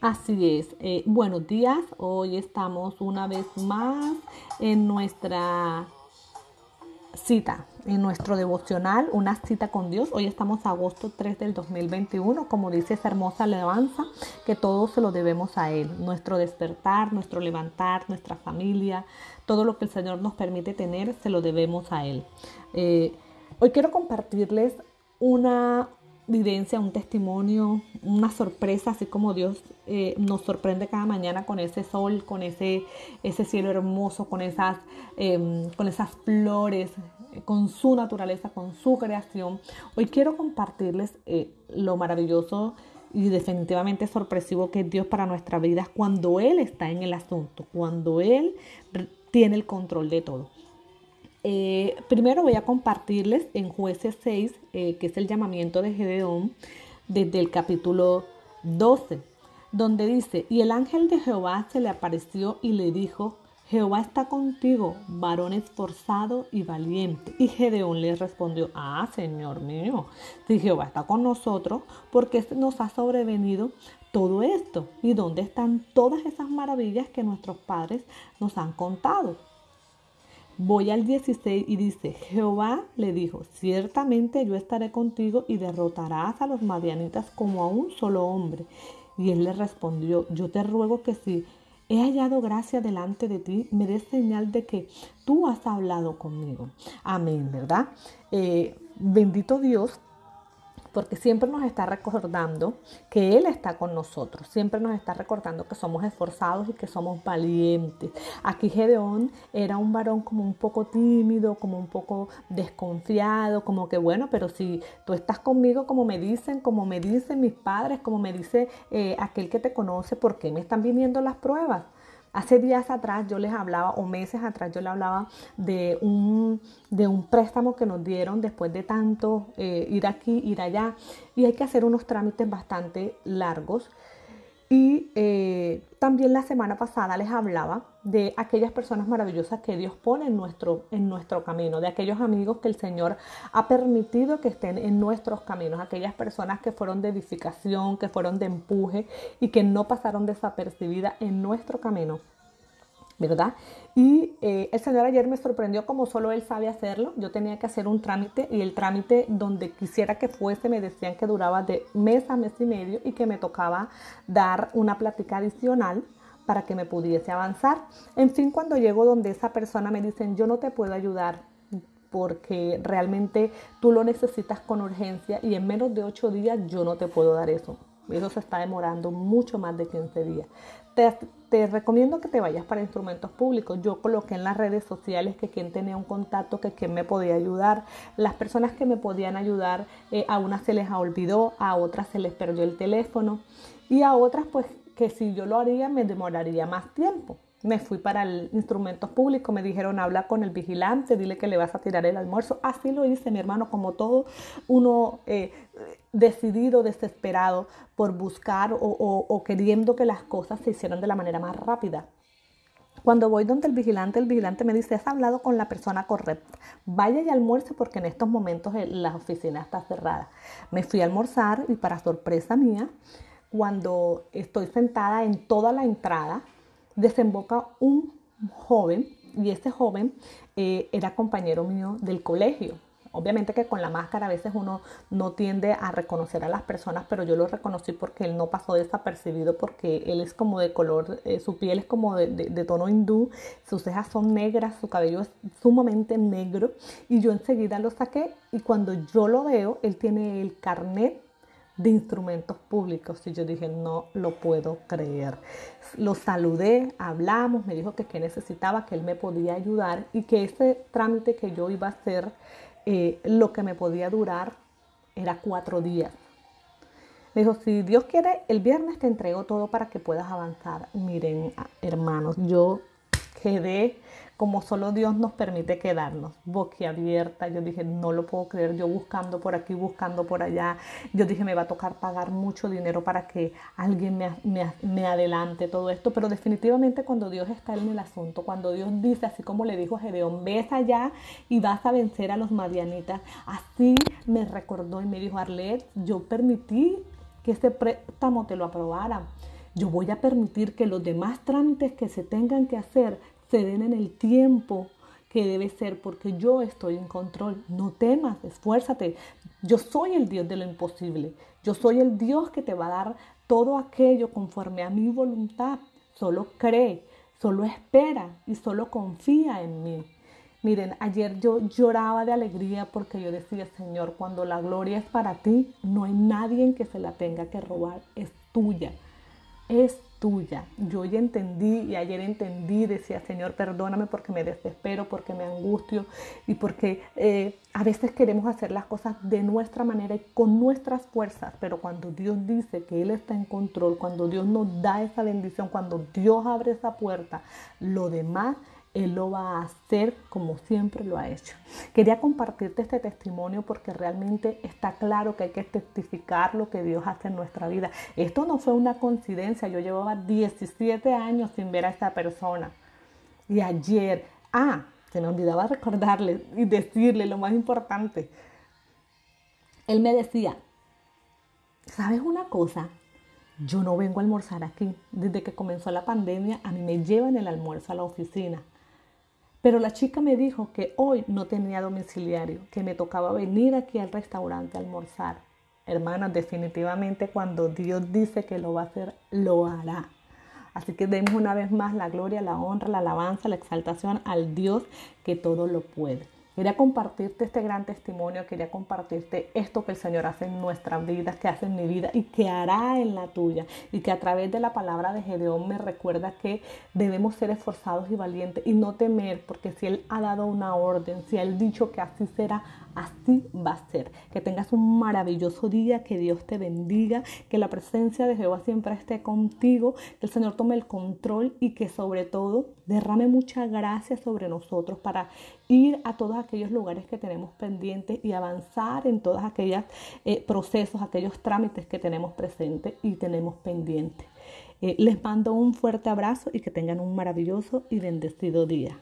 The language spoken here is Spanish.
Así es. Eh, buenos días. Hoy estamos una vez más en nuestra cita, en nuestro devocional, una cita con Dios. Hoy estamos agosto 3 del 2021, como dice esa hermosa alabanza, que todo se lo debemos a Él. Nuestro despertar, nuestro levantar, nuestra familia, todo lo que el Señor nos permite tener, se lo debemos a Él. Eh, hoy quiero compartirles una vivencia, un testimonio, una sorpresa, así como Dios eh, nos sorprende cada mañana con ese sol, con ese, ese cielo hermoso, con esas, em, con esas flores, con su naturaleza, con su creación. Hoy quiero compartirles eh, lo maravilloso y definitivamente sorpresivo que es Dios para nuestra vida cuando Él está en el asunto, cuando Él tiene el control de todo. Eh, primero voy a compartirles en jueces 6, eh, que es el llamamiento de Gedeón, desde el capítulo 12, donde dice, y el ángel de Jehová se le apareció y le dijo, Jehová está contigo, varón esforzado y valiente. Y Gedeón le respondió, ah, Señor mío, si Jehová está con nosotros, ¿por qué nos ha sobrevenido todo esto? ¿Y dónde están todas esas maravillas que nuestros padres nos han contado? Voy al 16 y dice, Jehová le dijo, ciertamente yo estaré contigo y derrotarás a los madianitas como a un solo hombre. Y él le respondió, yo te ruego que si he hallado gracia delante de ti, me des señal de que tú has hablado conmigo. Amén, ¿verdad? Eh, bendito Dios porque siempre nos está recordando que Él está con nosotros, siempre nos está recordando que somos esforzados y que somos valientes. Aquí Gedeón era un varón como un poco tímido, como un poco desconfiado, como que bueno, pero si tú estás conmigo como me dicen, como me dicen mis padres, como me dice eh, aquel que te conoce, ¿por qué me están viniendo las pruebas? Hace días atrás yo les hablaba, o meses atrás yo les hablaba de un, de un préstamo que nos dieron después de tanto eh, ir aquí, ir allá, y hay que hacer unos trámites bastante largos. Y eh, también la semana pasada les hablaba de aquellas personas maravillosas que Dios pone en nuestro, en nuestro camino, de aquellos amigos que el Señor ha permitido que estén en nuestros caminos, aquellas personas que fueron de edificación, que fueron de empuje y que no pasaron desapercibidas en nuestro camino. ¿verdad? Y eh, el Señor ayer me sorprendió como solo Él sabe hacerlo. Yo tenía que hacer un trámite y el trámite donde quisiera que fuese me decían que duraba de mes a mes y medio y que me tocaba dar una plática adicional para que me pudiese avanzar. En fin, cuando llego donde esa persona me dicen, yo no te puedo ayudar porque realmente tú lo necesitas con urgencia y en menos de ocho días yo no te puedo dar eso. Eso se está demorando mucho más de 15 días. Te, recomiendo que te vayas para instrumentos públicos. Yo coloqué en las redes sociales que quien tenía un contacto, que quien me podía ayudar. Las personas que me podían ayudar, eh, a unas se les olvidó, a otras se les perdió el teléfono y a otras pues que si yo lo haría me demoraría más tiempo. Me fui para el instrumento público, me dijeron habla con el vigilante, dile que le vas a tirar el almuerzo. Así lo hice, mi hermano, como todo uno eh, decidido, desesperado por buscar o, queriendo que las cosas se hicieran de la manera más rápida. Cuando voy donde el vigilante, el vigilante me dice, has hablado con la persona correcta, vaya y almuerce porque en estos momentos la oficina está cerrada. Me fui a almorzar y para sorpresa mía, cuando estoy sentada en toda la entrada, desemboca un joven y ese joven eh, era compañero mío del colegio. Obviamente que con la máscara a veces uno no tiende a reconocer a las personas, pero yo lo reconocí porque él no pasó desapercibido porque él es como de color, eh, su piel es como de, de, tono hindú, sus cejas son negras, su cabello es sumamente negro y yo enseguida lo saqué y cuando yo lo veo, él tiene el carnet de instrumentos públicos y yo dije, no lo puedo creer. Lo saludé, hablamos, me dijo que qué necesitaba, que él me podía ayudar y que ese trámite que yo iba a hacer, eh, lo que me podía durar era cuatro días. Me dijo, si Dios quiere, el viernes te entrego todo para que puedas avanzar. Miren, hermanos, yo quedé como solo Dios nos permite quedarnos, boquiabierta. Yo dije, no lo puedo creer, yo buscando por aquí, buscando por allá. Yo dije, me va a tocar pagar mucho dinero para que alguien me, adelante todo esto. Pero definitivamente cuando Dios está en el asunto, cuando Dios dice, así como le dijo a Gedeón, ves allá y vas a vencer a los madianitas. Así me recordó y me dijo, Arlet, yo permití que ese préstamo te lo aprobara Yo voy a permitir que los demás trámites que se tengan que hacer se den en el tiempo que debe ser porque yo estoy en control. No temas, esfuérzate. Yo soy el Dios de lo imposible. Yo soy el Dios que te va a dar todo aquello conforme a mi voluntad. Solo cree, solo espera y solo confía en mí. Miren, ayer yo lloraba de alegría porque yo decía, Señor, cuando la gloria es para ti, no hay nadie que se la tenga que robar, es tuya. Es tuya. Yo ya entendí y ayer entendí, decía, Señor, perdóname porque me desespero, porque me angustio y porque eh, a veces queremos hacer las cosas de nuestra manera y con nuestras fuerzas, pero cuando Dios dice que Él está en control, cuando Dios nos da esa bendición, cuando Dios abre esa puerta, lo demás él lo va a hacer como siempre lo ha hecho. Quería compartirte este testimonio porque realmente está claro que hay que testificar lo que Dios hace en nuestra vida. Esto no fue una coincidencia. Yo llevaba 17 años sin ver a esta persona. Y ayer, ah, se me olvidaba recordarle y decirle lo más importante. Él me decía, ¿sabes una cosa? Yo no vengo a almorzar aquí. Desde que comenzó la pandemia, a mí me llevan el almuerzo a la oficina. Pero la chica me dijo que hoy no tenía domiciliario, que me tocaba venir aquí al restaurante a almorzar. Hermanas, definitivamente cuando Dios dice que lo va a hacer, lo hará. Así que demos una vez más la gloria, la honra, la alabanza, la exaltación al Dios que todo lo puede. Quería compartirte este gran testimonio, quería compartirte esto que el Señor hace en nuestras vidas, que hace en mi vida y que hará en la tuya. Y que a través de la palabra de Gedeón me recuerda que debemos ser esforzados y valientes y no temer, porque si Él ha dado una orden, si Él ha dicho que así será, así va a ser. Que tengas un maravilloso día, que Dios te bendiga, que la presencia de Jehová siempre esté contigo, que el Señor tome el control y que sobre todo derrame mucha gracia sobre nosotros para ir a todos aquellos lugares que tenemos pendientes y avanzar en todos aquellos eh, procesos, aquellos trámites que tenemos presentes y tenemos pendientes. Eh, les mando un fuerte abrazo y que tengan un maravilloso y bendecido día.